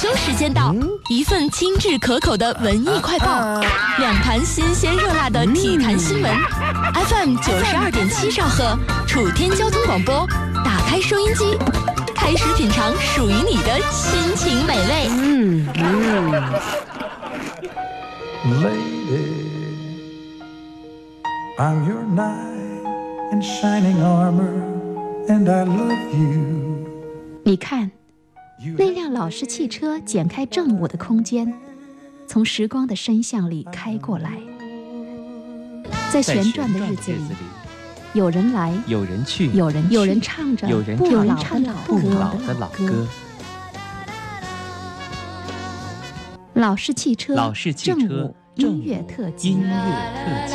休时间到，一份精致可口的文艺快报，两盘新鲜热辣的体坛新闻。FM 九十二点七兆赫，楚天交通广播，打开收音机，开始品尝属于你的亲情美味。嗯嗯。Lady, I'm your knight in shining armor, and I love you. 你看。那辆老式汽车剪开正午的空间，从时光的深巷里开过来，在旋转的日子里，有人来，有人去，有人有人唱着不老的老歌。老式汽车，老式汽车，音乐特辑，音乐特辑。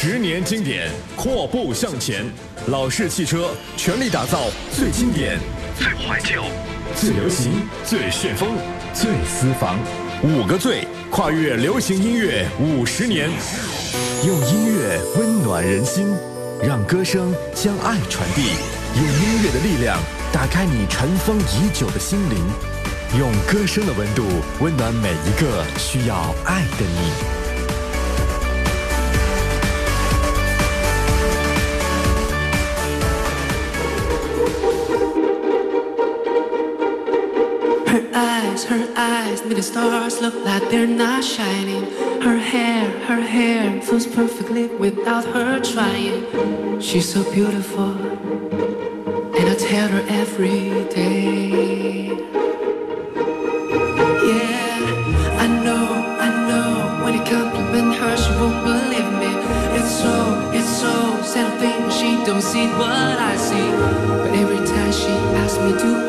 十年经典，阔步向前。老式汽车全力打造最经典、最怀旧、最流行、最旋风、最私房。五个最，跨越流行音乐五十年，用音乐温暖人心，让歌声将爱传递。用音乐的力量打开你尘封已久的心灵，用歌声的温度温暖每一个需要爱的你。Her eyes made the stars look like they're not shining. Her hair, her hair flows perfectly without her trying. She's so beautiful, and I tell her every day. Yeah, I know, I know. When you compliment her, she won't believe me. It's so, it's so sad thing she don't see what I see. But every time she asks me, do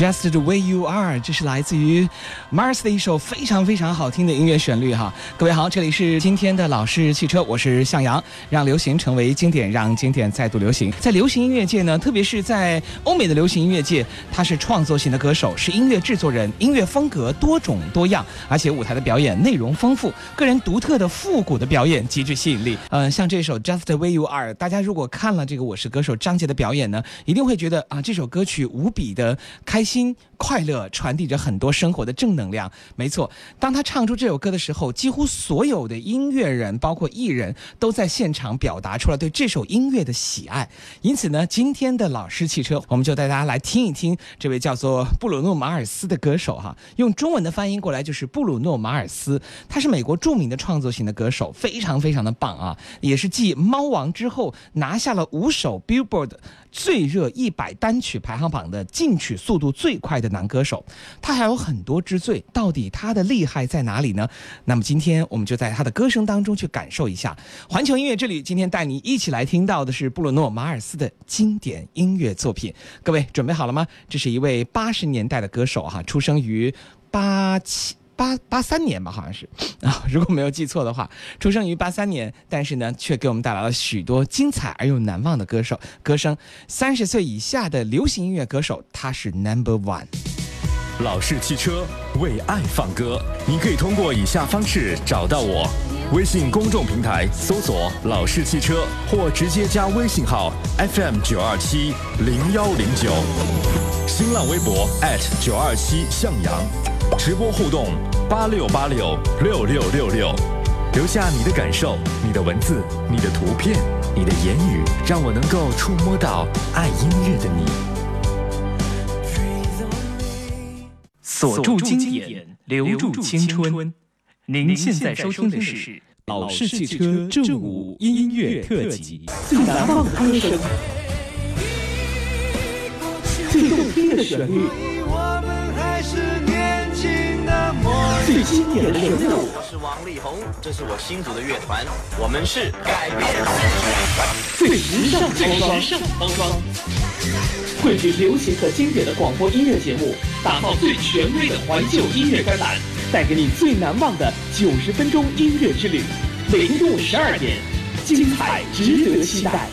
Just the way you are，这是来自于 Mars 的一首非常非常好听的音乐旋律哈。各位好，这里是今天的老式汽车，我是向阳，让流行成为经典，让经典再度流行。在流行音乐界呢，特别是在欧美的流行音乐界，他是创作型的歌手，是音乐制作人，音乐风格多种多样，而且舞台的表演内容丰富，个人独特的复古的表演极具吸引力。嗯，像这首 Just the way you are，大家如果看了这个我是歌手张杰的表演呢，一定会觉得啊，这首歌曲无比的开心。心快乐传递着很多生活的正能量。没错，当他唱出这首歌的时候，几乎所有的音乐人，包括艺人，都在现场表达出了对这首音乐的喜爱。因此呢，今天的老师汽车，我们就带大家来听一听这位叫做布鲁诺·马尔斯的歌手哈。用中文的翻译过来就是布鲁诺·马尔斯，他是美国著名的创作型的歌手，非常非常的棒啊！也是继《猫王》之后拿下了五首 Billboard 最热一百单曲排行榜的进曲速度。最快的男歌手，他还有很多之最，到底他的厉害在哪里呢？那么今天我们就在他的歌声当中去感受一下环球音乐。这里今天带你一起来听到的是布鲁诺·马尔斯的经典音乐作品。各位准备好了吗？这是一位八十年代的歌手哈，出生于八七。八八三年吧，好像是啊，如果没有记错的话，出生于八三年，但是呢，却给我们带来了许多精彩而又难忘的歌手歌声。三十岁以下的流行音乐歌手，他是 Number One。老式汽车为爱放歌，你可以通过以下方式找到我：微信公众平台搜索“老式汽车”，或直接加微信号 FM 九二七零幺零九，新浪微博九二七向阳。直播互动八六八六六六六六，留下你的感受、你的文字、你的图片、你的言语，让我能够触摸到爱音乐的你。锁住经典，留住青春。您现在收听的是老式汽车正午音乐特辑，最难忘的歌声，最动听的旋律。最经典的人物。我是王力宏，这是我新组的乐团，我们是改变世界。最时尚包装，汇聚流行和经典的广播音乐节目，打造最权威的怀旧音乐专栏，带给你最难忘的九十分钟音乐之旅。每天中午十二点，精彩值得期待。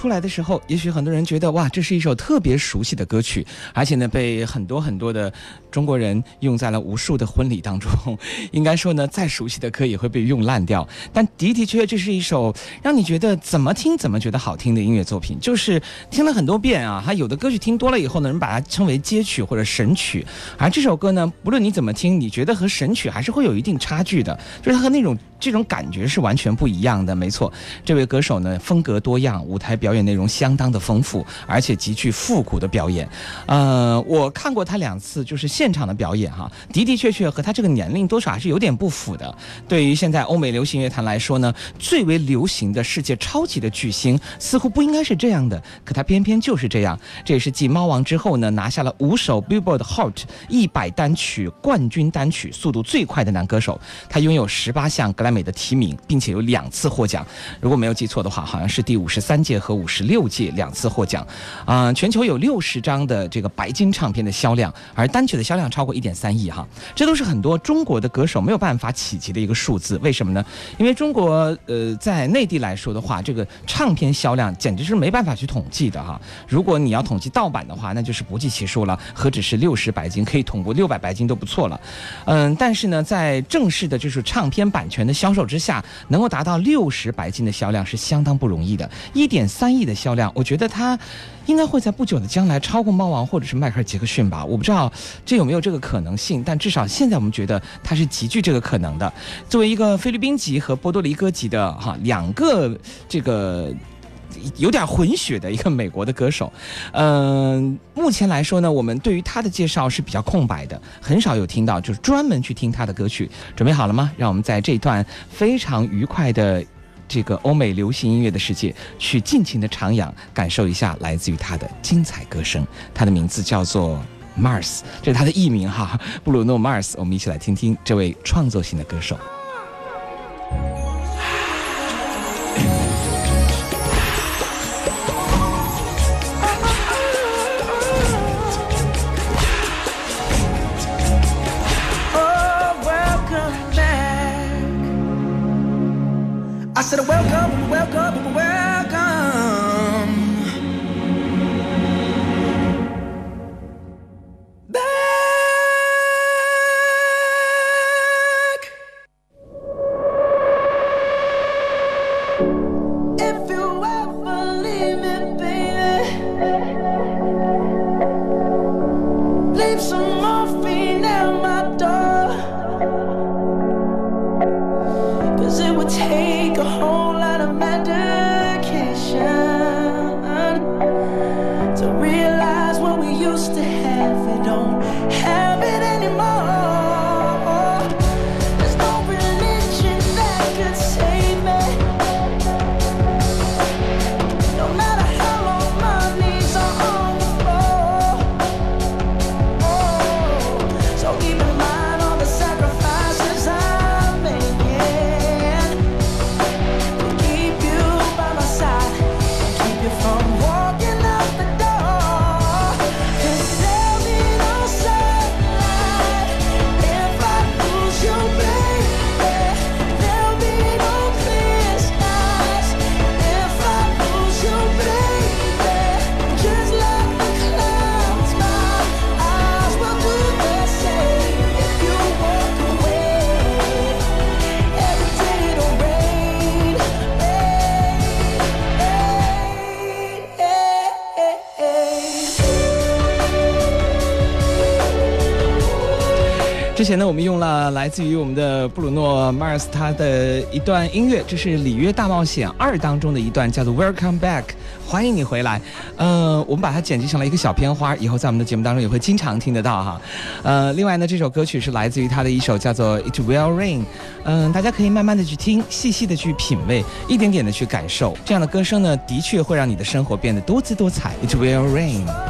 出来的时候，也许很多人觉得哇，这是一首特别熟悉的歌曲，而且呢，被很多很多的中国人用在了无数的婚礼当中。应该说呢，再熟悉的歌也会被用烂掉。但的的确确，这是一首让你觉得怎么听怎么觉得好听的音乐作品。就是听了很多遍啊，还有的歌曲听多了以后呢，人把它称为街曲或者神曲。而这首歌呢，不论你怎么听，你觉得和神曲还是会有一定差距的，就是它和那种。这种感觉是完全不一样的，没错。这位歌手呢，风格多样，舞台表演内容相当的丰富，而且极具复古的表演。呃，我看过他两次，就是现场的表演哈，的的确确和他这个年龄多少还是有点不符的。对于现在欧美流行乐坛来说呢，最为流行的世界超级的巨星，似乎不应该是这样的，可他偏偏就是这样。这也是继猫王之后呢，拿下了五首 Billboard Hot 一百单曲冠军单曲速度最快的男歌手。他拥有十八项格莱。美的提名，并且有两次获奖，如果没有记错的话，好像是第五十三届和五十六届两次获奖。啊，全球有六十张的这个白金唱片的销量，而单曲的销量超过一点三亿哈，这都是很多中国的歌手没有办法企及的一个数字。为什么呢？因为中国呃，在内地来说的话，这个唱片销量简直是没办法去统计的哈。如果你要统计盗版的话，那就是不计其数了，何止是六十白金，可以统过六百白金都不错了。嗯，但是呢，在正式的就是唱片版权的销售之下，能够达到六十白金的销量是相当不容易的。一点三亿的销量，我觉得它应该会在不久的将来超过猫王或者是迈克尔·杰克逊吧。我不知道这有没有这个可能性，但至少现在我们觉得它是极具这个可能的。作为一个菲律宾籍和波多黎各籍的哈两个这个。有点混血的一个美国的歌手，嗯，目前来说呢，我们对于他的介绍是比较空白的，很少有听到，就是专门去听他的歌曲。准备好了吗？让我们在这段非常愉快的这个欧美流行音乐的世界，去尽情的徜徉，感受一下来自于他的精彩歌声。他的名字叫做 Mars，这是他的艺名哈，布鲁诺 Mars。我们一起来听听这位创作型的歌手。I said, welcome, 前呢，我们用了来自于我们的布鲁诺·马尔斯他的一段音乐，这是《里约大冒险二》当中的一段，叫做 “Welcome Back”，欢迎你回来。呃，我们把它剪辑成了一个小片花，以后在我们的节目当中也会经常听得到哈。呃，另外呢，这首歌曲是来自于他的一首叫做《It Will Rain》，嗯，大家可以慢慢的去听，细细的去品味，一点点的去感受，这样的歌声呢，的确会让你的生活变得多姿多彩。It Will Rain。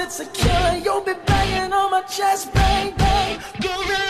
It's a killer. You'll be banging on my chest, bang, bang.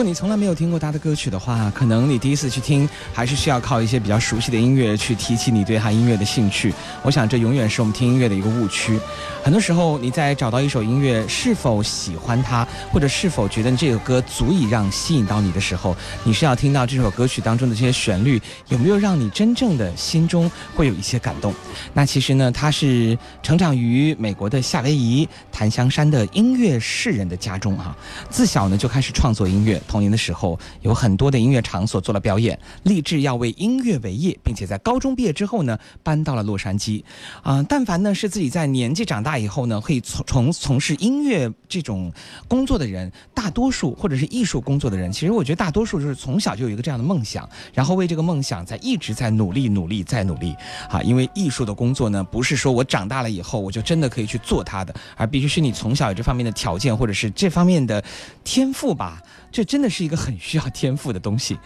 如果你从来没有听过他的歌曲的话，可能你第一次去听，还是需要靠一些比较熟悉的音乐去提起你对他音乐的兴趣。我想这永远是我们听音乐的一个误区。很多时候你在找到一首音乐，是否喜欢它，或者是否觉得这个歌足以让吸引到你的时候，你是要听到这首歌曲当中的这些旋律有没有让你真正的心中会有一些感动。那其实呢，他是成长于美国的夏威夷檀香山的音乐世人的家中哈，自小呢就开始创作音乐。童年的时候，有很多的音乐场所做了表演，立志要为音乐为业，并且在高中毕业之后呢，搬到了洛杉矶。啊，但凡呢是自己在年纪长大以后呢，可以从从从事音乐这种工作的人，大多数或者是艺术工作的人，其实我觉得大多数就是从小就有一个这样的梦想，然后为这个梦想在一直在努力努力再努力。啊，因为艺术的工作呢，不是说我长大了以后我就真的可以去做它的，而必须是你从小有这方面的条件或者是这方面的天赋吧。这真的是一个很需要天赋的东西。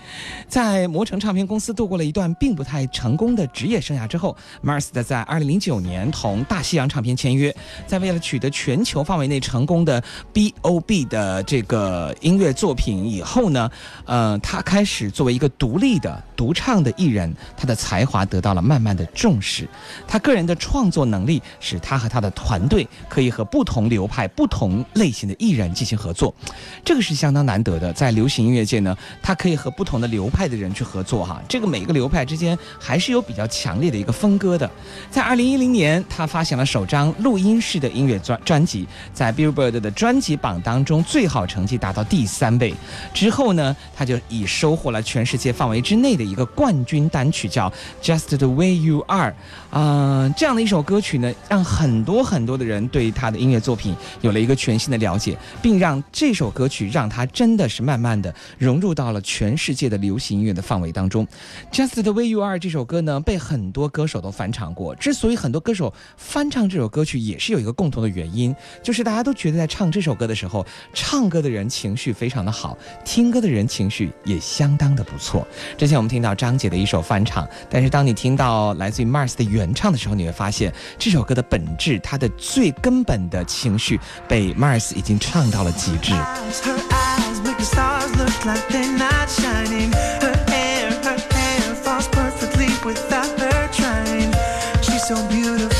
在魔城唱片公司度过了一段并不太成功的职业生涯之后，Mars 的在二零零九年同大西洋唱片签约。在为了取得全球范围内成功的 B.O.B 的这个音乐作品以后呢，呃，他开始作为一个独立的独唱的艺人，他的才华得到了慢慢的重视。他个人的创作能力使他和他的团队可以和不同流派、不同类型的艺人进行合作，这个是相当难得。的在流行音乐界呢，他可以和不同的流派的人去合作哈。这个每个流派之间还是有比较强烈的一个分割的。在二零一零年，他发行了首张录音式的音乐专专辑，在 Billboard 的专辑榜当中最好成绩达到第三位。之后呢，他就以收获了全世界范围之内的一个冠军单曲，叫 Just the Way You Are。啊，这样的一首歌曲呢，让很多很多的人对他的音乐作品有了一个全新的了解，并让这首歌曲让他真的是慢慢的融入到了全世界的流行音乐的范围当中。Just the way you are 这首歌呢，被很多歌手都翻唱过。之所以很多歌手翻唱这首歌曲，也是有一个共同的原因，就是大家都觉得在唱这首歌的时候，唱歌的人情绪非常的好，听歌的人情绪也相当的不错。之前我们听到张杰的一首翻唱，但是当你听到来自于 Mars 的原唱的时候，你会发现这首歌的本质，它的最根本的情绪被 Mars 已经唱到了极致。make the stars look like they're not shining. Her hair, her hair falls perfectly without her trying. She's so beautiful.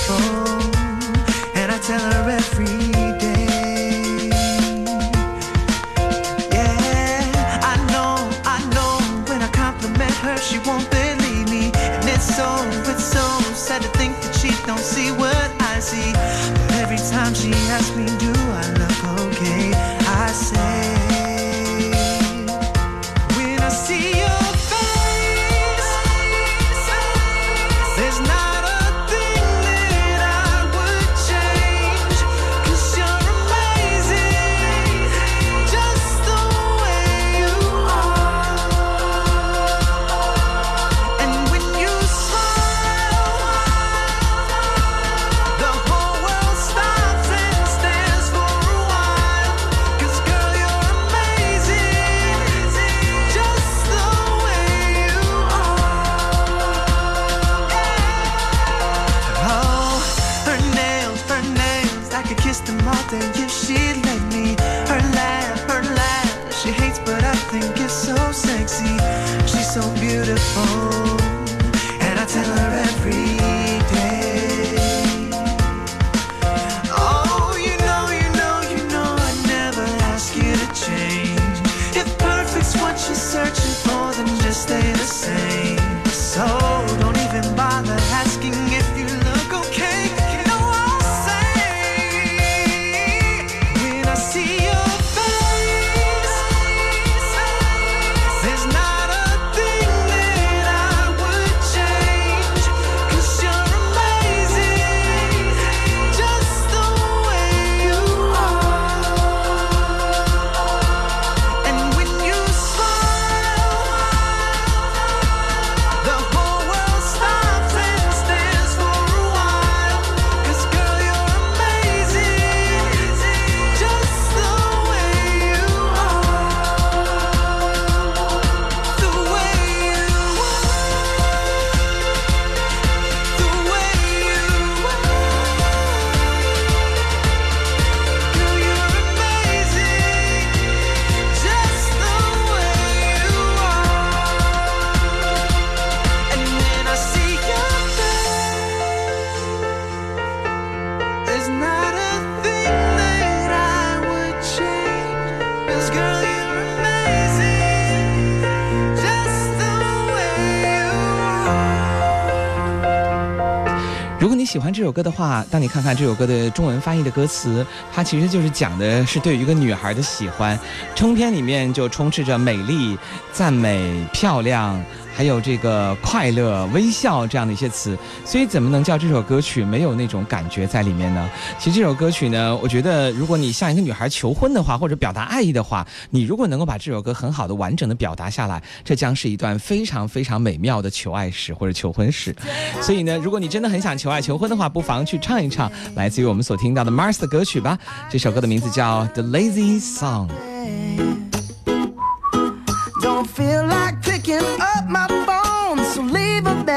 这首歌的话，当你看看这首歌的中文翻译的歌词，它其实就是讲的是对于一个女孩的喜欢。通篇里面就充斥着美丽、赞美、漂亮。还有这个快乐、微笑这样的一些词，所以怎么能叫这首歌曲没有那种感觉在里面呢？其实这首歌曲呢，我觉得如果你向一个女孩求婚的话，或者表达爱意的话，你如果能够把这首歌很好的、完整的表达下来，这将是一段非常非常美妙的求爱史或者求婚史。所以呢，如果你真的很想求爱、求婚的话，不妨去唱一唱来自于我们所听到的 Mars 的歌曲吧。这首歌的名字叫《The Lazy Song》。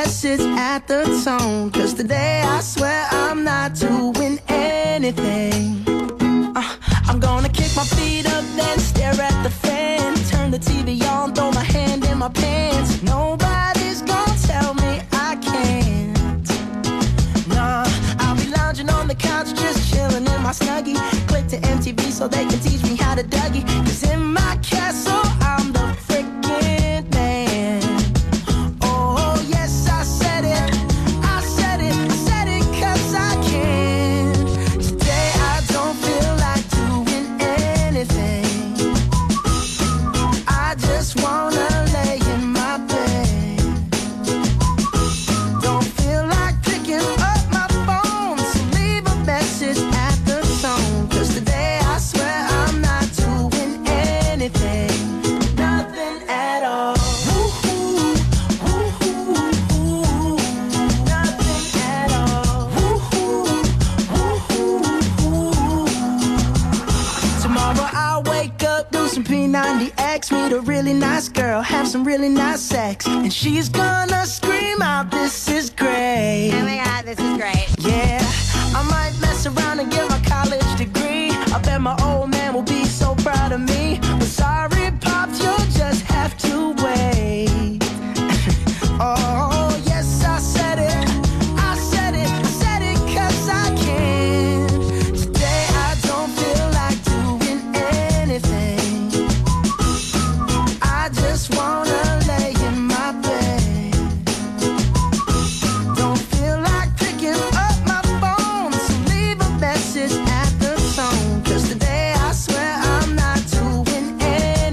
Message at the tone. Cause today I swear I'm not doing anything. Uh, I'm gonna kick my feet up, then stare at the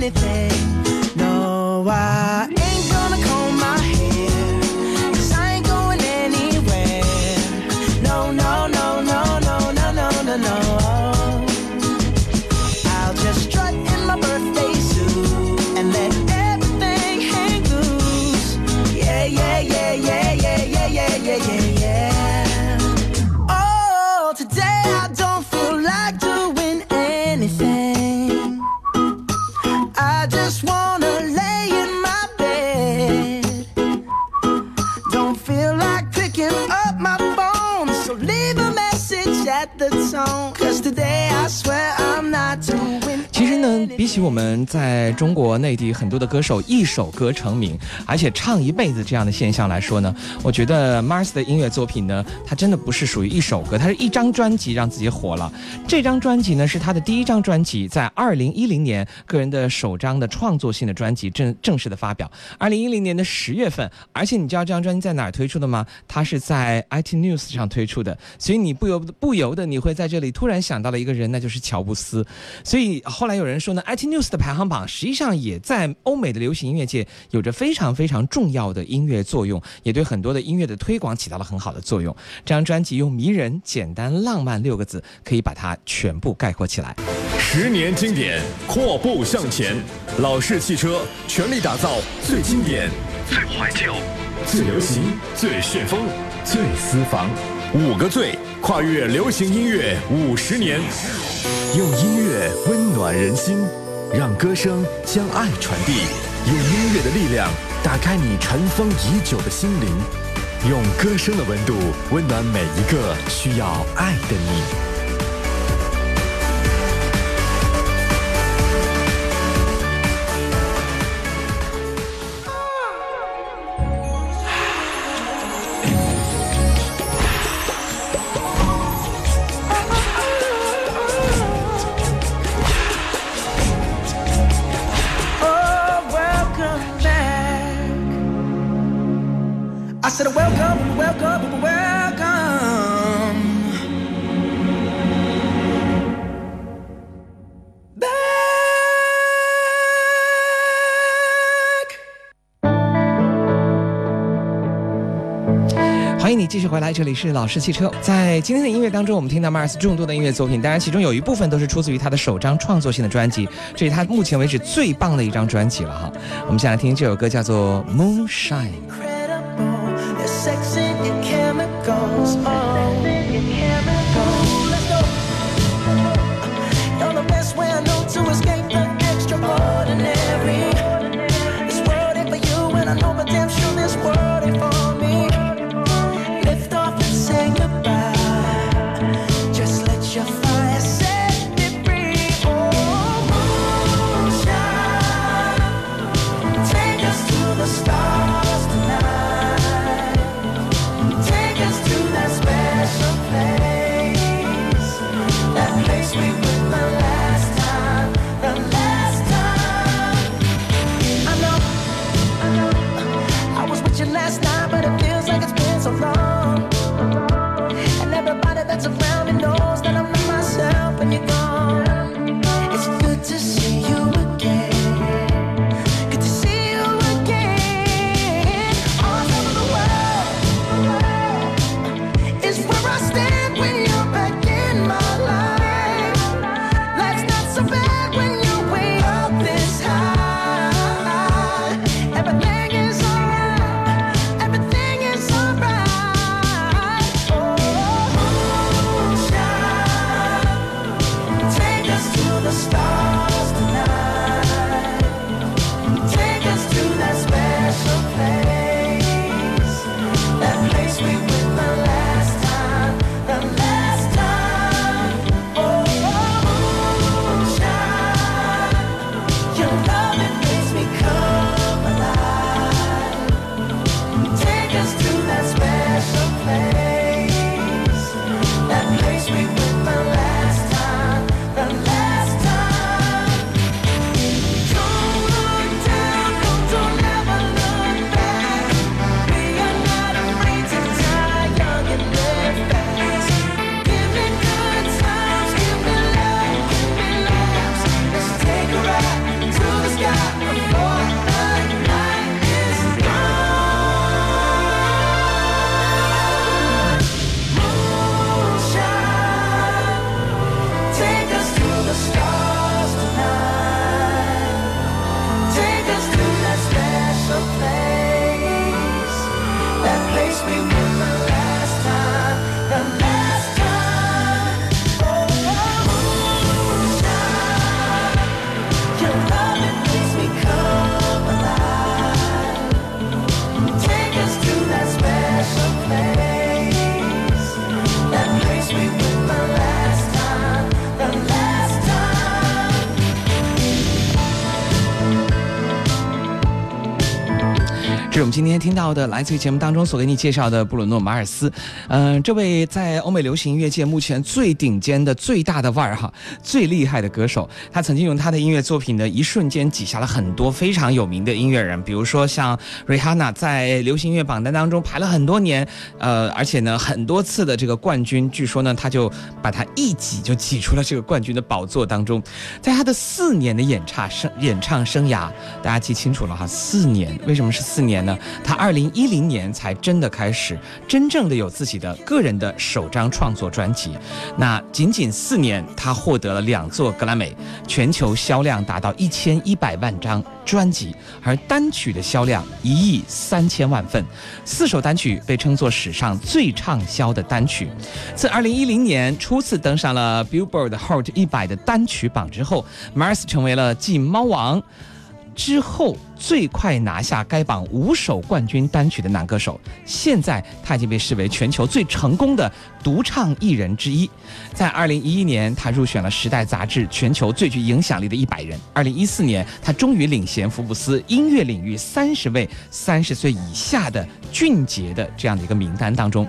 anything. 起我们在中国内地很多的歌手一首歌成名，而且唱一辈子这样的现象来说呢，我觉得 Mars 的音乐作品呢，它真的不是属于一首歌，它是一张专辑让自己火了。这张专辑呢，是他的第一张专辑，在二零一零年个人的首张的创作性的专辑正正式的发表，二零一零年的十月份。而且你知道这张专辑在哪儿推出的吗？它是在 IT News 上推出的，所以你不由不由得你会在这里突然想到了一个人，那就是乔布斯。所以后来有人说呢，IT news 的排行榜实际上也在欧美的流行音乐界有着非常非常重要的音乐作用，也对很多的音乐的推广起到了很好的作用。这张专辑用迷人、简单、浪漫六个字可以把它全部概括起来。十年经典，阔步向前，老式汽车全力打造最经典、最怀旧、最流行、最旋风、最私房。五个最，跨越流行音乐五十年，用音乐温暖人心，让歌声将爱传递，用音乐的力量打开你尘封已久的心灵，用歌声的温度温暖每一个需要爱的你。继续回来，这里是老式汽车。在今天的音乐当中，我们听到 Mars 众多的音乐作品，当然其中有一部分都是出自于他的首张创作性的专辑，这是他目前为止最棒的一张专辑了哈。我们先来听这首歌，叫做《Moonshine》。今天听到的，来自于节目当中所给你介绍的布鲁诺·马尔斯。嗯，这位在欧美流行音乐界目前最顶尖的、最大的腕儿哈，最厉害的歌手。他曾经用他的音乐作品呢，一瞬间挤下了很多非常有名的音乐人，比如说像瑞哈娜，在流行音乐榜单当中排了很多年，呃，而且呢，很多次的这个冠军，据说呢，他就把他一挤就挤出了这个冠军的宝座当中。在他的四年的演唱生演唱生涯，大家记清楚了哈，四年，为什么是四年呢？他二零一零年才真的开始真正的有自己的个人的首张创作专辑，那仅仅四年，他获得了两座格莱美，全球销量达到一千一百万张专辑，而单曲的销量一亿三千万份，四首单曲被称作史上最畅销的单曲。自二零一零年初次登上了 Billboard Hot 一百的单曲榜之后，Mars 成为了继猫王。之后。最快拿下该榜五首冠军单曲的男歌手，现在他已经被视为全球最成功的独唱艺人之一。在二零一一年，他入选了《时代》杂志全球最具影响力的一百人。二零一四年，他终于领衔福布斯音乐领域三十位三十岁以下的俊杰的这样的一个名单当中。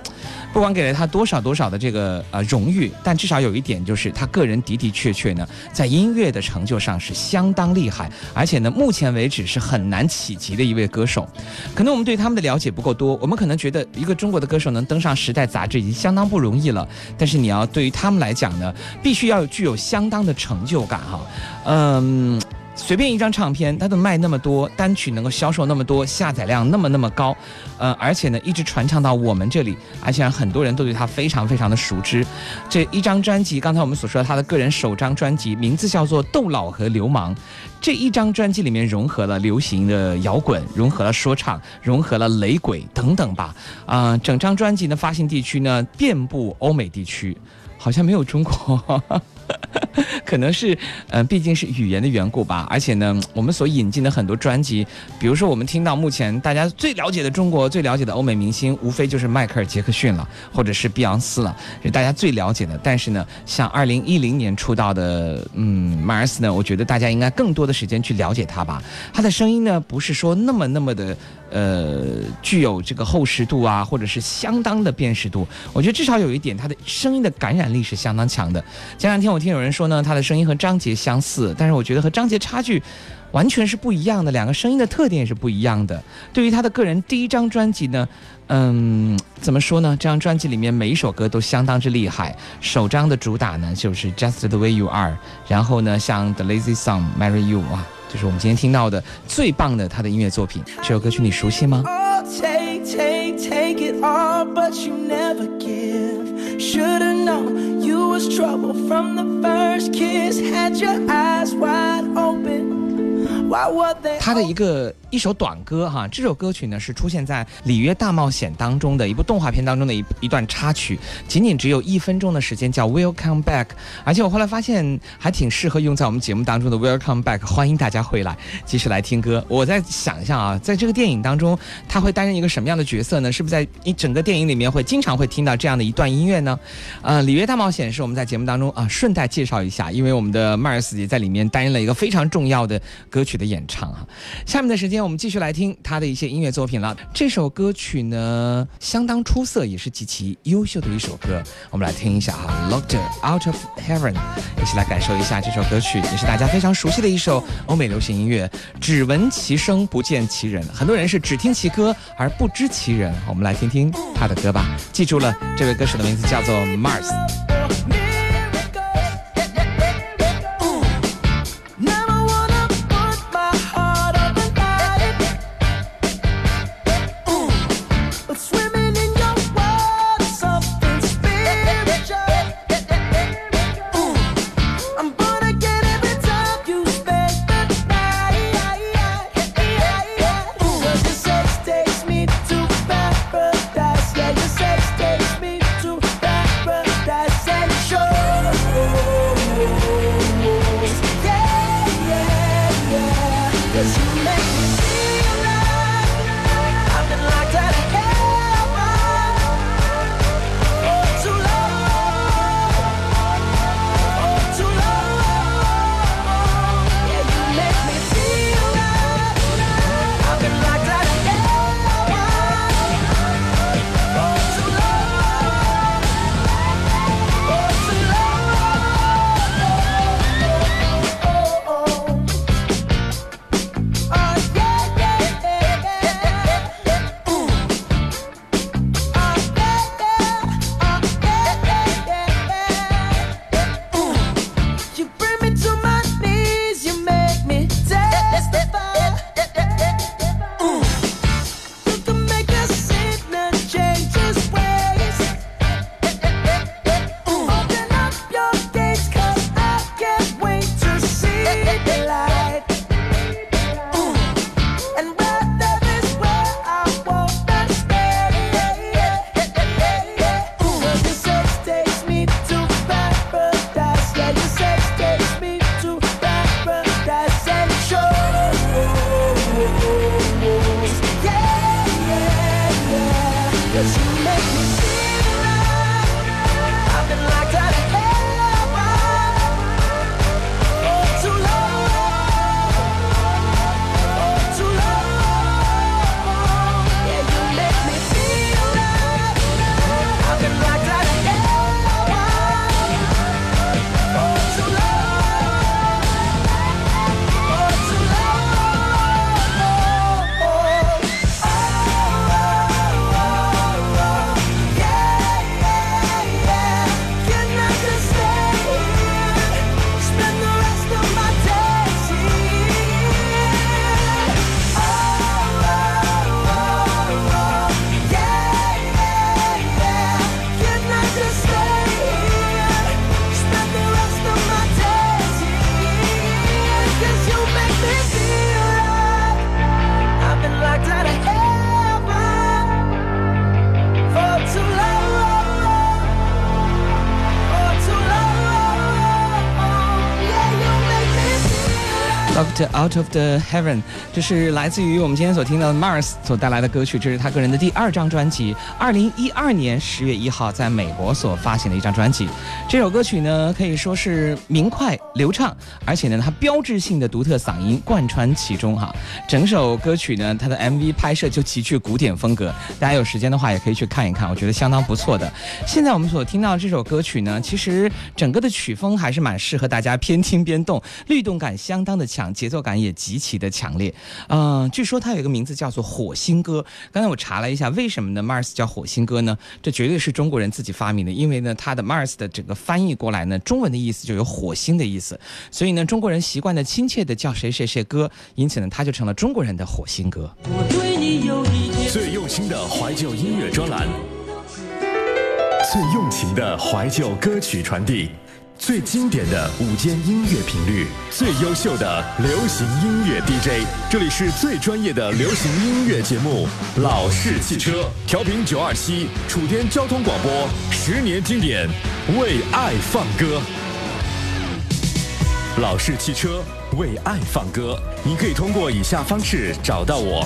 不管给了他多少多少的这个呃荣誉，但至少有一点就是他个人的的确确呢，在音乐的成就上是相当厉害，而且呢，目前为止是很。难企及的一位歌手，可能我们对他们的了解不够多，我们可能觉得一个中国的歌手能登上《时代》杂志已经相当不容易了。但是你要对于他们来讲呢，必须要具有相当的成就感哈，嗯。随便一张唱片，它都卖那么多，单曲能够销售那么多，下载量那么那么高，呃，而且呢，一直传唱到我们这里，而且很多人都对他非常非常的熟知。这一张专辑，刚才我们所说的他的个人首张专辑，名字叫做《斗老和流氓》。这一张专辑里面融合了流行的摇滚，融合了说唱，融合了雷鬼等等吧。啊，整张专辑的发行地区呢，遍布欧美地区，好像没有中国。可能是，嗯，毕竟是语言的缘故吧。而且呢，我们所引进的很多专辑，比如说我们听到目前大家最了解的中国、最了解的欧美明星，无非就是迈克尔·杰克逊了，或者是碧昂斯了，是大家最了解的。但是呢，像二零一零年出道的，嗯，马尔斯呢，我觉得大家应该更多的时间去了解他吧。他的声音呢，不是说那么那么的。呃，具有这个厚实度啊，或者是相当的辨识度。我觉得至少有一点，他的声音的感染力是相当强的。前两天我听有人说呢，他的声音和张杰相似，但是我觉得和张杰差距完全是不一样的，两个声音的特点也是不一样的。对于他的个人第一张专辑呢，嗯，怎么说呢？这张专辑里面每一首歌都相当之厉害。首张的主打呢就是 Just the Way You Are，然后呢像 The Lazy Song Marry You 啊。就是我们今天听到的最棒的他的音乐作品，这首歌曲你熟悉吗？他的一个一首短歌哈，这首歌曲呢是出现在《里约大冒险》当中的一部动画片当中的一一段插曲，仅仅只有一分钟的时间，叫 Welcome Back。而且我后来发现还挺适合用在我们节目当中的 Welcome Back，欢迎大家回来继续来听歌。我在想一下啊，在这个电影当中，他会担任一个什么样的角色呢？是不是在一整个电影里面会经常会听到这样的一段音乐呢？呃，《里约大冒险》是我们在节目当中啊顺带介绍一下，因为我们的迈尔斯也在里面担任了一个非常重要的歌曲的。演唱哈，下面的时间我们继续来听他的一些音乐作品了。这首歌曲呢相当出色，也是极其优秀的一首歌。我们来听一下哈，《Locked Out of Heaven》，一起来感受一下这首歌曲，也是大家非常熟悉的一首欧美流行音乐。只闻其声不见其人，很多人是只听其歌而不知其人。我们来听听他的歌吧。记住了，这位歌手的名字叫做 Mars。Out of the Heaven，这是来自于我们今天所听到的 Mars 所带来的歌曲，这是他个人的第二张专辑，二零一二年十月一号在美国所发行的一张专辑。这首歌曲呢可以说是明快流畅，而且呢它标志性的独特嗓音贯穿其中哈。整首歌曲呢它的 MV 拍摄就极具古典风格，大家有时间的话也可以去看一看，我觉得相当不错的。现在我们所听到这首歌曲呢，其实整个的曲风还是蛮适合大家边听边动，律动感相当的强，节奏感也极其的强烈。嗯，据说它有一个名字叫做《火星歌》。刚才我查了一下，为什么呢？Mars 叫火星歌呢？这绝对是中国人自己发明的，因为呢，它的 Mars 的整个翻译过来呢，中文的意思就有火星的意思，所以呢，中国人习惯的亲切的叫谁谁谁歌，因此呢，它就成了中国人的火星歌。最用心的怀旧音乐专栏，最用情的怀旧歌曲传递。最经典的午间音乐频率，最优秀的流行音乐 DJ，这里是最专业的流行音乐节目《老式汽车》，调频九二七，楚天交通广播，十年经典，为爱放歌。老式汽车为爱放歌，你可以通过以下方式找到我。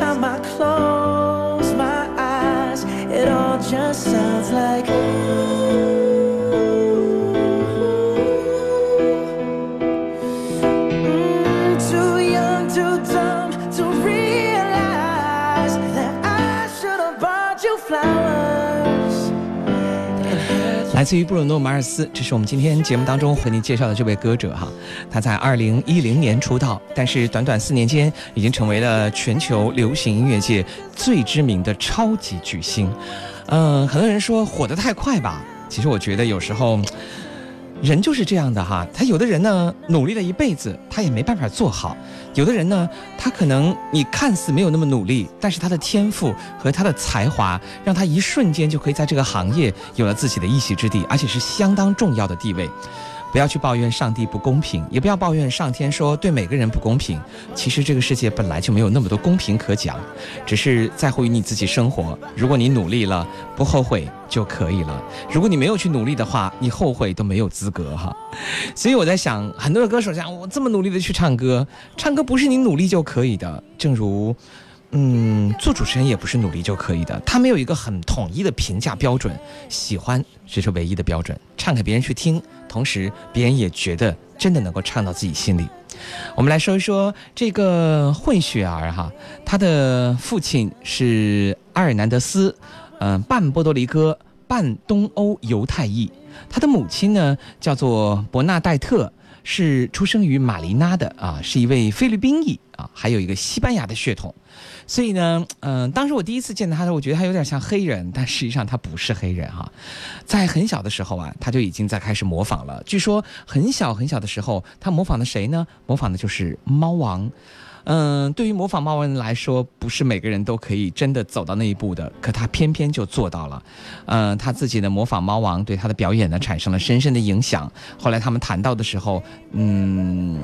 Time I 来自于布鲁诺·马尔斯，这是我们今天节目当中和您介绍的这位歌者哈。他在二零一零年出道，但是短短四年间已经成为了全球流行音乐界最知名的超级巨星。嗯，很多人说火得太快吧？其实我觉得有时候。人就是这样的哈，他有的人呢努力了一辈子，他也没办法做好；有的人呢，他可能你看似没有那么努力，但是他的天赋和他的才华，让他一瞬间就可以在这个行业有了自己的一席之地，而且是相当重要的地位。不要去抱怨上帝不公平，也不要抱怨上天说对每个人不公平。其实这个世界本来就没有那么多公平可讲，只是在乎于你自己生活。如果你努力了，不后悔就可以了。如果你没有去努力的话，你后悔都没有资格哈。所以我在想，很多的歌手讲我这么努力的去唱歌，唱歌不是你努力就可以的。正如。嗯，做主持人也不是努力就可以的，他没有一个很统一的评价标准，喜欢这是唯一的标准，唱给别人去听，同时别人也觉得真的能够唱到自己心里。我们来说一说这个混血儿哈，他的父亲是阿尔南德斯，嗯，半波多黎各半东欧犹太裔，他的母亲呢叫做伯纳戴特。是出生于马尼拉的啊，是一位菲律宾裔啊，还有一个西班牙的血统，所以呢，嗯，当时我第一次见到他的时候，我觉得他有点像黑人，但实际上他不是黑人哈，在很小的时候啊，他就已经在开始模仿了。据说很小很小的时候，他模仿的谁呢？模仿的就是猫王。嗯，对于模仿猫王来说，不是每个人都可以真的走到那一步的，可他偏偏就做到了。嗯，他自己的模仿猫王对他的表演呢产生了深深的影响。后来他们谈到的时候，嗯。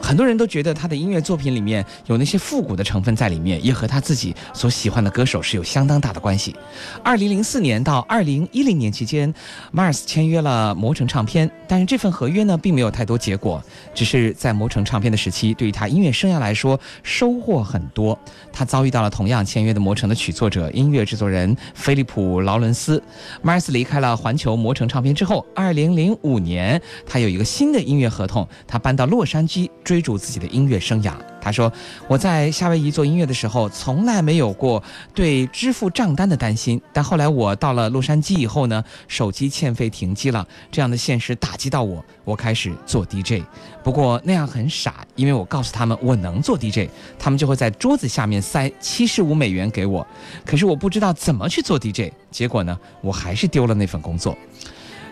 很多人都觉得他的音乐作品里面有那些复古的成分在里面，也和他自己所喜欢的歌手是有相当大的关系。二零零四年到二零一零年期间，Mars 签约了魔城唱片，但是这份合约呢并没有太多结果，只是在魔城唱片的时期，对于他音乐生涯来说收获很多。他遭遇到了同样签约的魔城的曲作者、音乐制作人菲利普劳伦斯。Mars 离开了环球魔城唱片之后，二零零五年他有一个新的音乐合同，他搬到洛杉矶。追逐自己的音乐生涯。他说：“我在夏威夷做音乐的时候，从来没有过对支付账单的担心。但后来我到了洛杉矶以后呢，手机欠费停机了，这样的现实打击到我，我开始做 DJ。不过那样很傻，因为我告诉他们我能做 DJ，他们就会在桌子下面塞七十五美元给我。可是我不知道怎么去做 DJ，结果呢，我还是丢了那份工作。”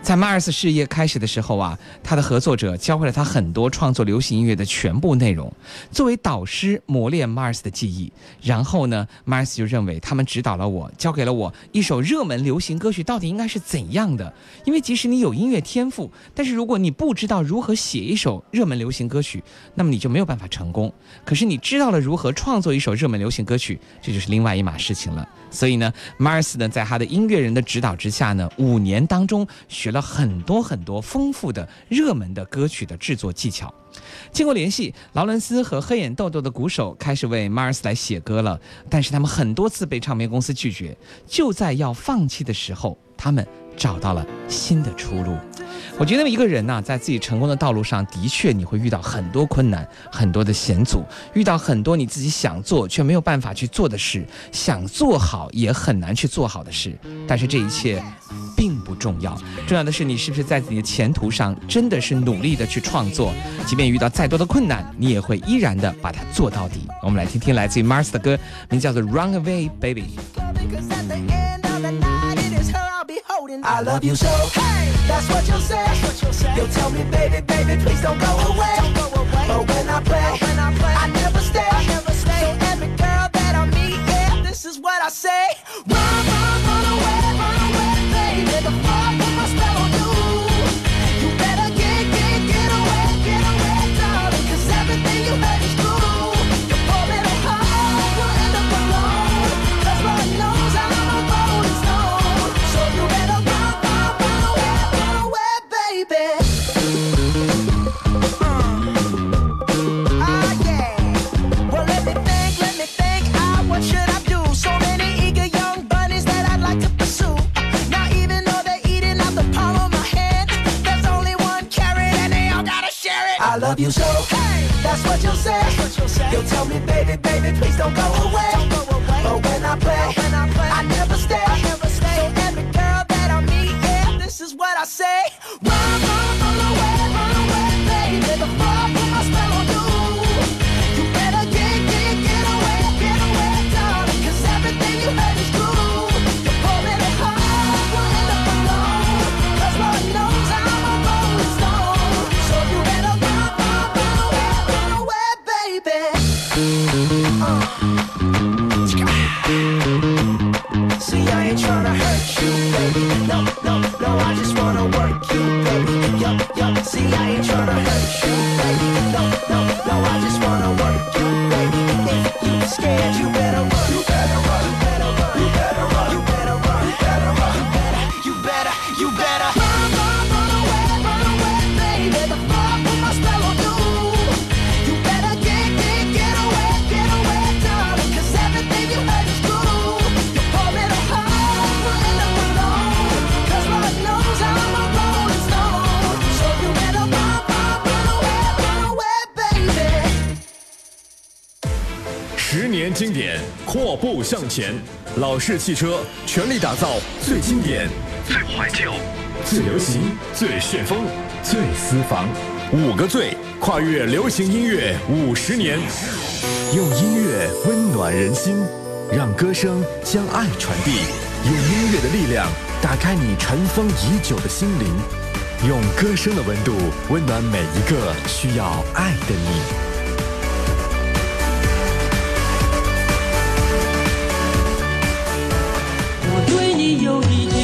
在 Mars 事业开始的时候啊，他的合作者教会了他很多创作流行音乐的全部内容，作为导师磨练 Mars 的技艺。然后呢，，Mars 就认为他们指导了我，教给了我一首热门流行歌曲到底应该是怎样的。因为即使你有音乐天赋，但是如果你不知道如何写一首热门流行歌曲，那么你就没有办法成功。可是你知道了如何创作一首热门流行歌曲，这就是另外一码事情了。所以呢，马尔斯呢，在他的音乐人的指导之下呢，五年当中学了很多很多丰富的热门的歌曲的制作技巧。经过联系，劳伦斯和黑眼豆豆的鼓手开始为马尔斯来写歌了，但是他们很多次被唱片公司拒绝。就在要放弃的时候，他们找到了新的出路。我觉得一个人呐，在自己成功的道路上的确你会遇到很多困难，很多的险阻，遇到很多你自己想做却没有办法去做的事，想做好也很难去做好的事。但是这一切并不重要，重要的是你是不是在你的前途上真的是努力的去创作，即便遇到再多的困难，你也会依然的把它做到底。我们来听听来自于 Mars 的歌，名叫做《Run Away Baby》。I love you so. Hey, that's what you'll say. You'll tell me, baby, baby, please don't go away. But when I play, I never stay. So every girl that I meet, yeah, this is what I say. Run, love you so. Hey, that's what you'll say. You'll tell me, baby, baby, please don't go away. But when I play, I never stay. So every girl that I meet, yeah, this is what I say. 前，老式汽车全力打造最经典、最怀旧、最流行、最旋风、最私房。五个最，跨越流行音乐五十年，用音乐温暖人心，让歌声将爱传递，用音乐的力量打开你尘封已久的心灵，用歌声的温度温暖每一个需要爱的你。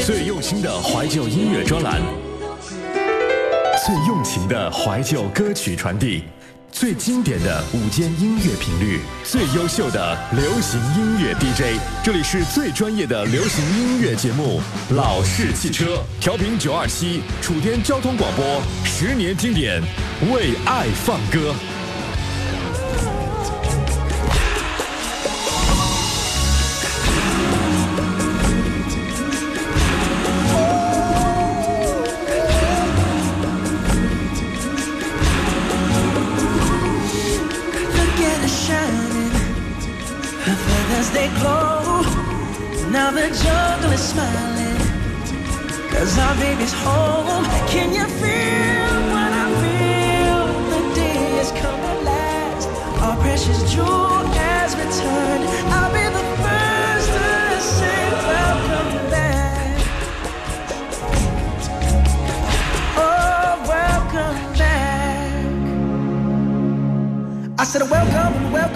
最用心的怀旧音乐专栏，最用情的怀旧歌曲传递，最经典的午间音乐频率，最优秀的流行音乐 DJ，这里是最专业的流行音乐节目《老式汽车》，调频九二七，楚天交通广播，十年经典，为爱放歌。Cause our baby's home. Can you feel what I feel? The day has come at last. Our precious jewel has returned. I'll be the first to say welcome back. Oh, welcome back. I said welcome, welcome, welcome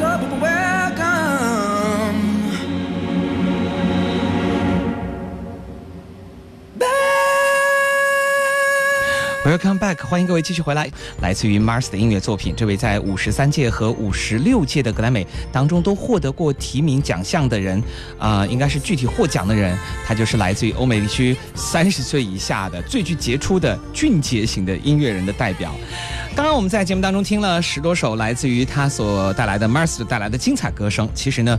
Welcome back，欢迎各位继续回来。来自于 Mars 的音乐作品，这位在五十三届和五十六届的格莱美当中都获得过提名奖项的人，啊，应该是具体获奖的人，他就是来自于欧美地区三十岁以下的最具杰出的俊杰型的音乐人的代表。刚刚我们在节目当中听了十多首来自于他所带来的 Mars 带来的精彩歌声，其实呢，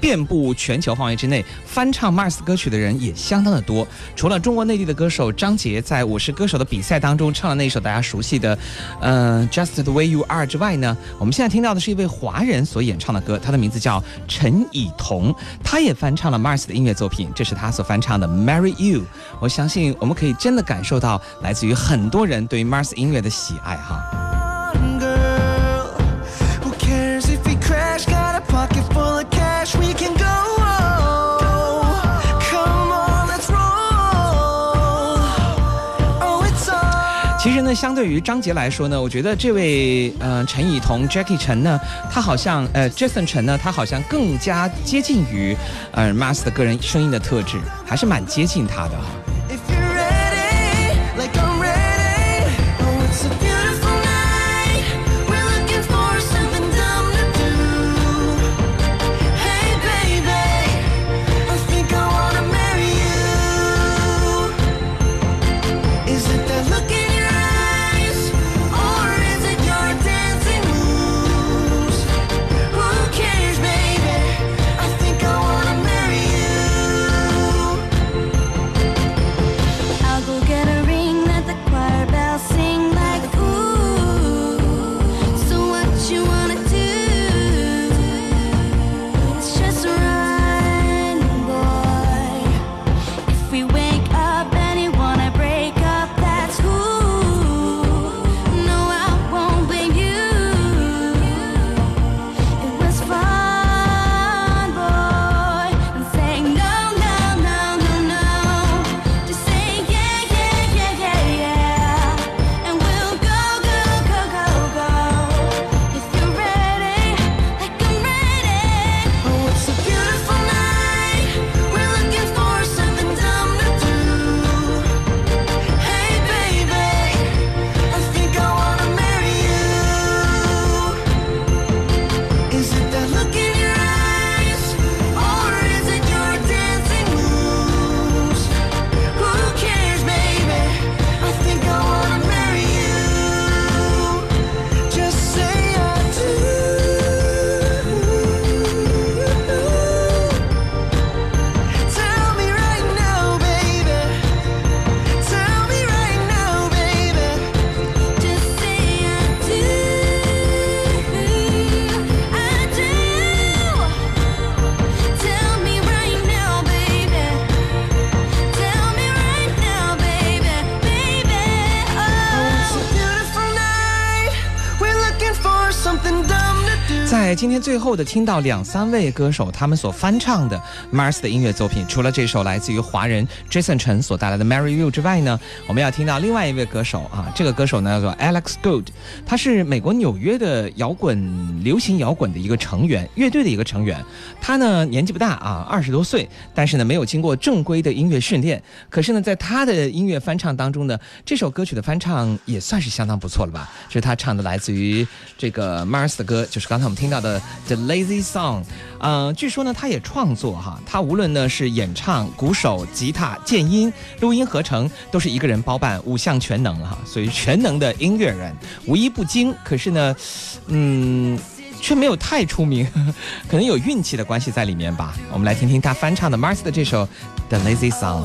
遍布全球范围之内翻唱 Mars 歌曲的人也相当的多。除了中国内地的歌手张杰在我是歌手的比赛当中唱了那首大家熟悉的，嗯，Just the way you are 之外呢，我们现在听到的是一位华人所演唱的歌，他的名字叫陈以桐，他也翻唱了 Mars 的音乐作品，这是他所翻唱的 Marry You。我相信我们可以真的感受到来自于很多人对于 Mars 音乐的喜爱哈。其实呢，相对于张杰来说呢，我觉得这位呃陈以彤 Jackie 陈呢，他好像呃 Jason 陈呢，他好像更加接近于呃 Mas 的个人声音的特质，还是蛮接近他的哈。今天最后的听到两三位歌手他们所翻唱的 Mars 的音乐作品，除了这首来自于华人 Jason 陈所带来的 Marry You 之外呢，我们要听到另外一位歌手啊，这个歌手呢叫做 Alex Good，他是美国纽约的摇滚流行摇滚的一个成员，乐队的一个成员。他呢年纪不大啊，二十多岁，但是呢没有经过正规的音乐训练，可是呢在他的音乐翻唱当中呢，这首歌曲的翻唱也算是相当不错了吧？这是他唱的来自于这个 Mars 的歌，就是刚才我们听到的 The Lazy Song。嗯，据说呢他也创作哈，他无论呢是演唱、鼓手、吉他、键音、录音、合成，都是一个人包办，五项全能哈，所以全能的音乐人，无一不精。可是呢，嗯，却没有太出名，可能有运气的关系在里面吧。我们来听听他翻唱的 Mars 的这首 The Lazy Song。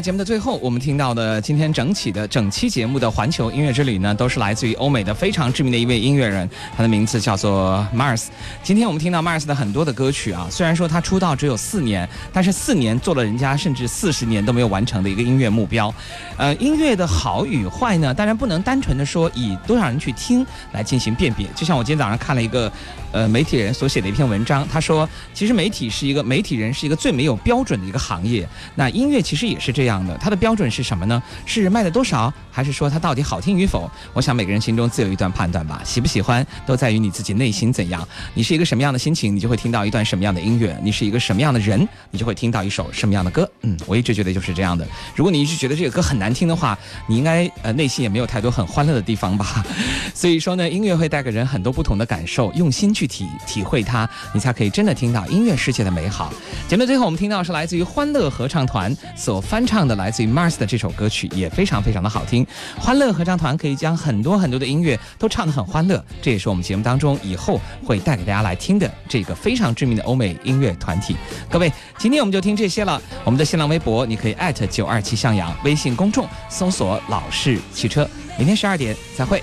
节目的最后，我们听到的今天整起的整期节目的环球音乐之旅呢，都是来自于欧美的非常知名的一位音乐人，他的名字叫做 Mars。今天我们听到 Mars 的很多的歌曲啊，虽然说他出道只有四年，但是四年做了人家甚至四十年都没有完成的一个音乐目标。呃，音乐的好与坏呢，当然不能单纯的说以多少人去听来进行辨别。就像我今天早上看了一个呃媒体人所写的一篇文章，他说，其实媒体是一个媒体人是一个最没有标准的一个行业。那音乐其实也是这样样的，它的标准是什么呢？是卖了多少，还是说它到底好听与否？我想每个人心中自有一段判断吧。喜不喜欢，都在于你自己内心怎样。你是一个什么样的心情，你就会听到一段什么样的音乐；你是一个什么样的人，你就会听到一首什么样的歌。嗯，我一直觉得就是这样的。如果你一直觉得这个歌很难听的话，你应该呃内心也没有太多很欢乐的地方吧。所以说呢，音乐会带给人很多不同的感受，用心去体体会它，你才可以真的听到音乐世界的美好。节目最后我们听到是来自于欢乐合唱团所翻唱唱的来自于 Mars 的这首歌曲，也非常非常的好听。欢乐合唱团可以将很多很多的音乐都唱得很欢乐，这也是我们节目当中以后会带给大家来听的这个非常知名的欧美音乐团体。各位，今天我们就听这些了。我们的新浪微博你可以艾特九二七向阳，微信公众搜索老式汽车。明天十二点再会。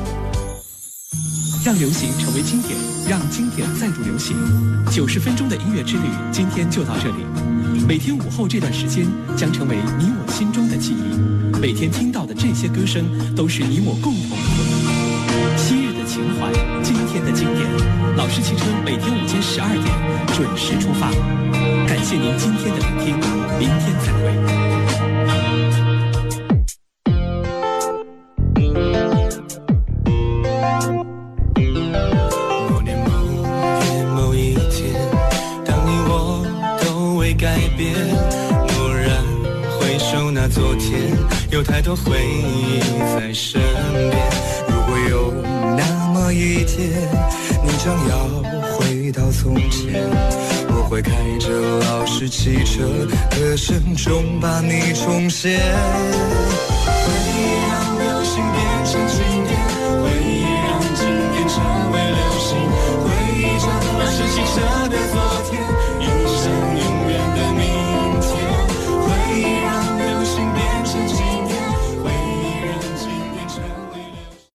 让流行成为经典，让经典再度流行。九十分钟的音乐之旅，今天就到这里。每天午后这段时间将成为你我心中的记忆。每天听到的这些歌声，都是你我共同的回忆。昔日的情怀，今天的经典。老式汽车每天午间十二点准时出发。感谢您今天的聆听，明天再会。终把你重现。